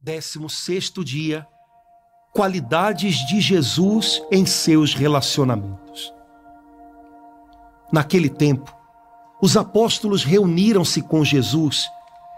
Décimo sexto dia, qualidades de Jesus em seus relacionamentos. Naquele tempo, os apóstolos reuniram-se com Jesus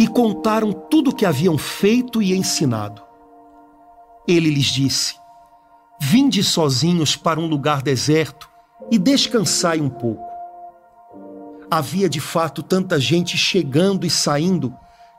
e contaram tudo o que haviam feito e ensinado. Ele lhes disse: Vinde sozinhos para um lugar deserto e descansai um pouco. Havia de fato tanta gente chegando e saindo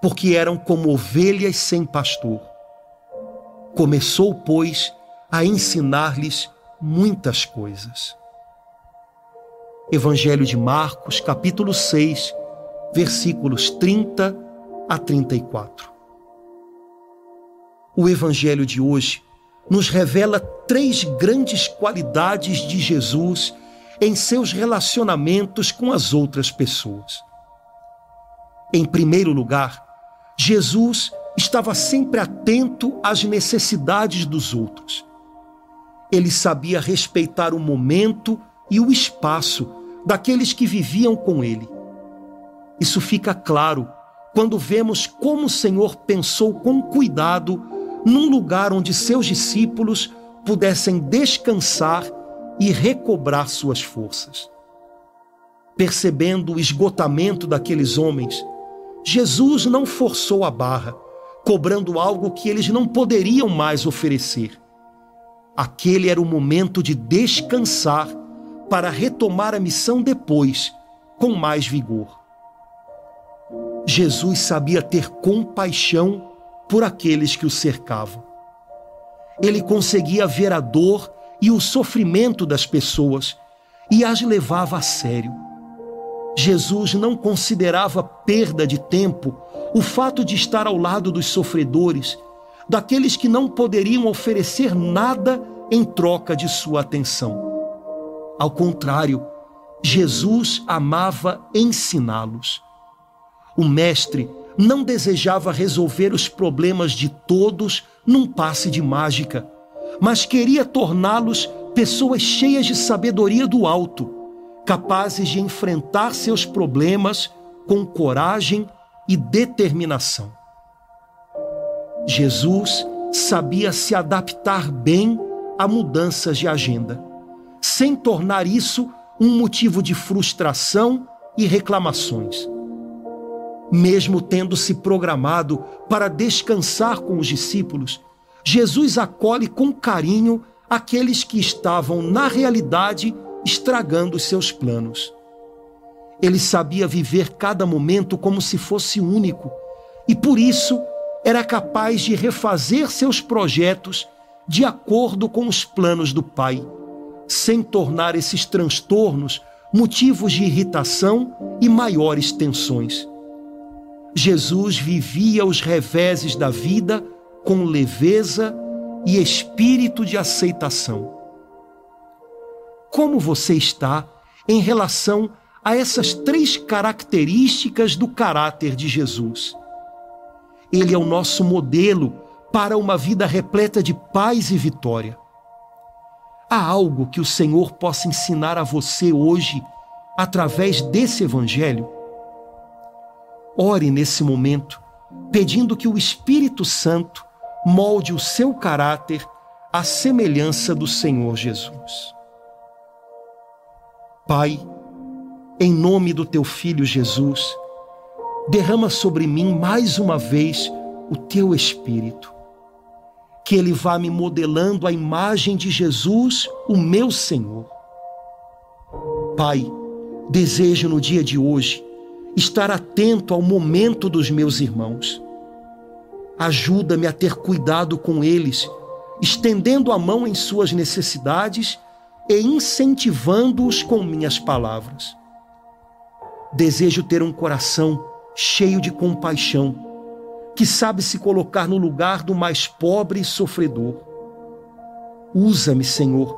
porque eram como ovelhas sem pastor. Começou, pois, a ensinar-lhes muitas coisas. Evangelho de Marcos, capítulo 6, versículos 30 a 34. O Evangelho de hoje nos revela três grandes qualidades de Jesus em seus relacionamentos com as outras pessoas. Em primeiro lugar, Jesus estava sempre atento às necessidades dos outros. Ele sabia respeitar o momento e o espaço daqueles que viviam com ele. Isso fica claro quando vemos como o Senhor pensou com cuidado num lugar onde seus discípulos pudessem descansar e recobrar suas forças. Percebendo o esgotamento daqueles homens, Jesus não forçou a barra, cobrando algo que eles não poderiam mais oferecer. Aquele era o momento de descansar para retomar a missão depois, com mais vigor. Jesus sabia ter compaixão por aqueles que o cercavam. Ele conseguia ver a dor e o sofrimento das pessoas e as levava a sério Jesus não considerava perda de tempo o fato de estar ao lado dos sofredores, daqueles que não poderiam oferecer nada em troca de sua atenção. Ao contrário, Jesus amava ensiná-los. O Mestre não desejava resolver os problemas de todos num passe de mágica, mas queria torná-los pessoas cheias de sabedoria do alto capazes de enfrentar seus problemas com coragem e determinação. Jesus sabia se adaptar bem a mudanças de agenda, sem tornar isso um motivo de frustração e reclamações. Mesmo tendo se programado para descansar com os discípulos, Jesus acolhe com carinho aqueles que estavam, na realidade, estragando os seus planos. Ele sabia viver cada momento como se fosse único e por isso era capaz de refazer seus projetos de acordo com os planos do Pai, sem tornar esses transtornos motivos de irritação e maiores tensões. Jesus vivia os reveses da vida com leveza e espírito de aceitação como você está em relação a essas três características do caráter de Jesus. Ele é o nosso modelo para uma vida repleta de paz e vitória. Há algo que o Senhor possa ensinar a você hoje através desse Evangelho? Ore nesse momento, pedindo que o Espírito Santo molde o seu caráter à semelhança do Senhor Jesus. Pai, em nome do teu filho Jesus, derrama sobre mim mais uma vez o teu espírito. Que ele vá me modelando a imagem de Jesus, o meu Senhor. Pai, desejo no dia de hoje estar atento ao momento dos meus irmãos. Ajuda-me a ter cuidado com eles, estendendo a mão em suas necessidades e incentivando-os com minhas palavras. Desejo ter um coração cheio de compaixão, que sabe se colocar no lugar do mais pobre e sofredor. Usa-me, Senhor,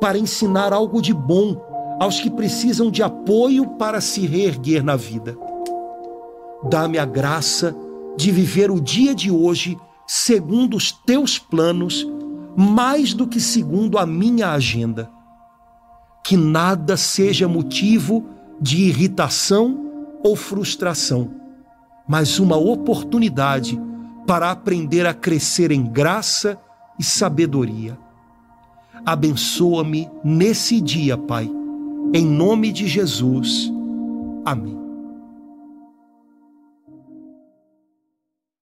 para ensinar algo de bom aos que precisam de apoio para se reerguer na vida. Dá-me a graça de viver o dia de hoje segundo os teus planos, mais do que segundo a minha agenda. Que nada seja motivo de irritação ou frustração, mas uma oportunidade para aprender a crescer em graça e sabedoria. Abençoa-me nesse dia, Pai. Em nome de Jesus. Amém.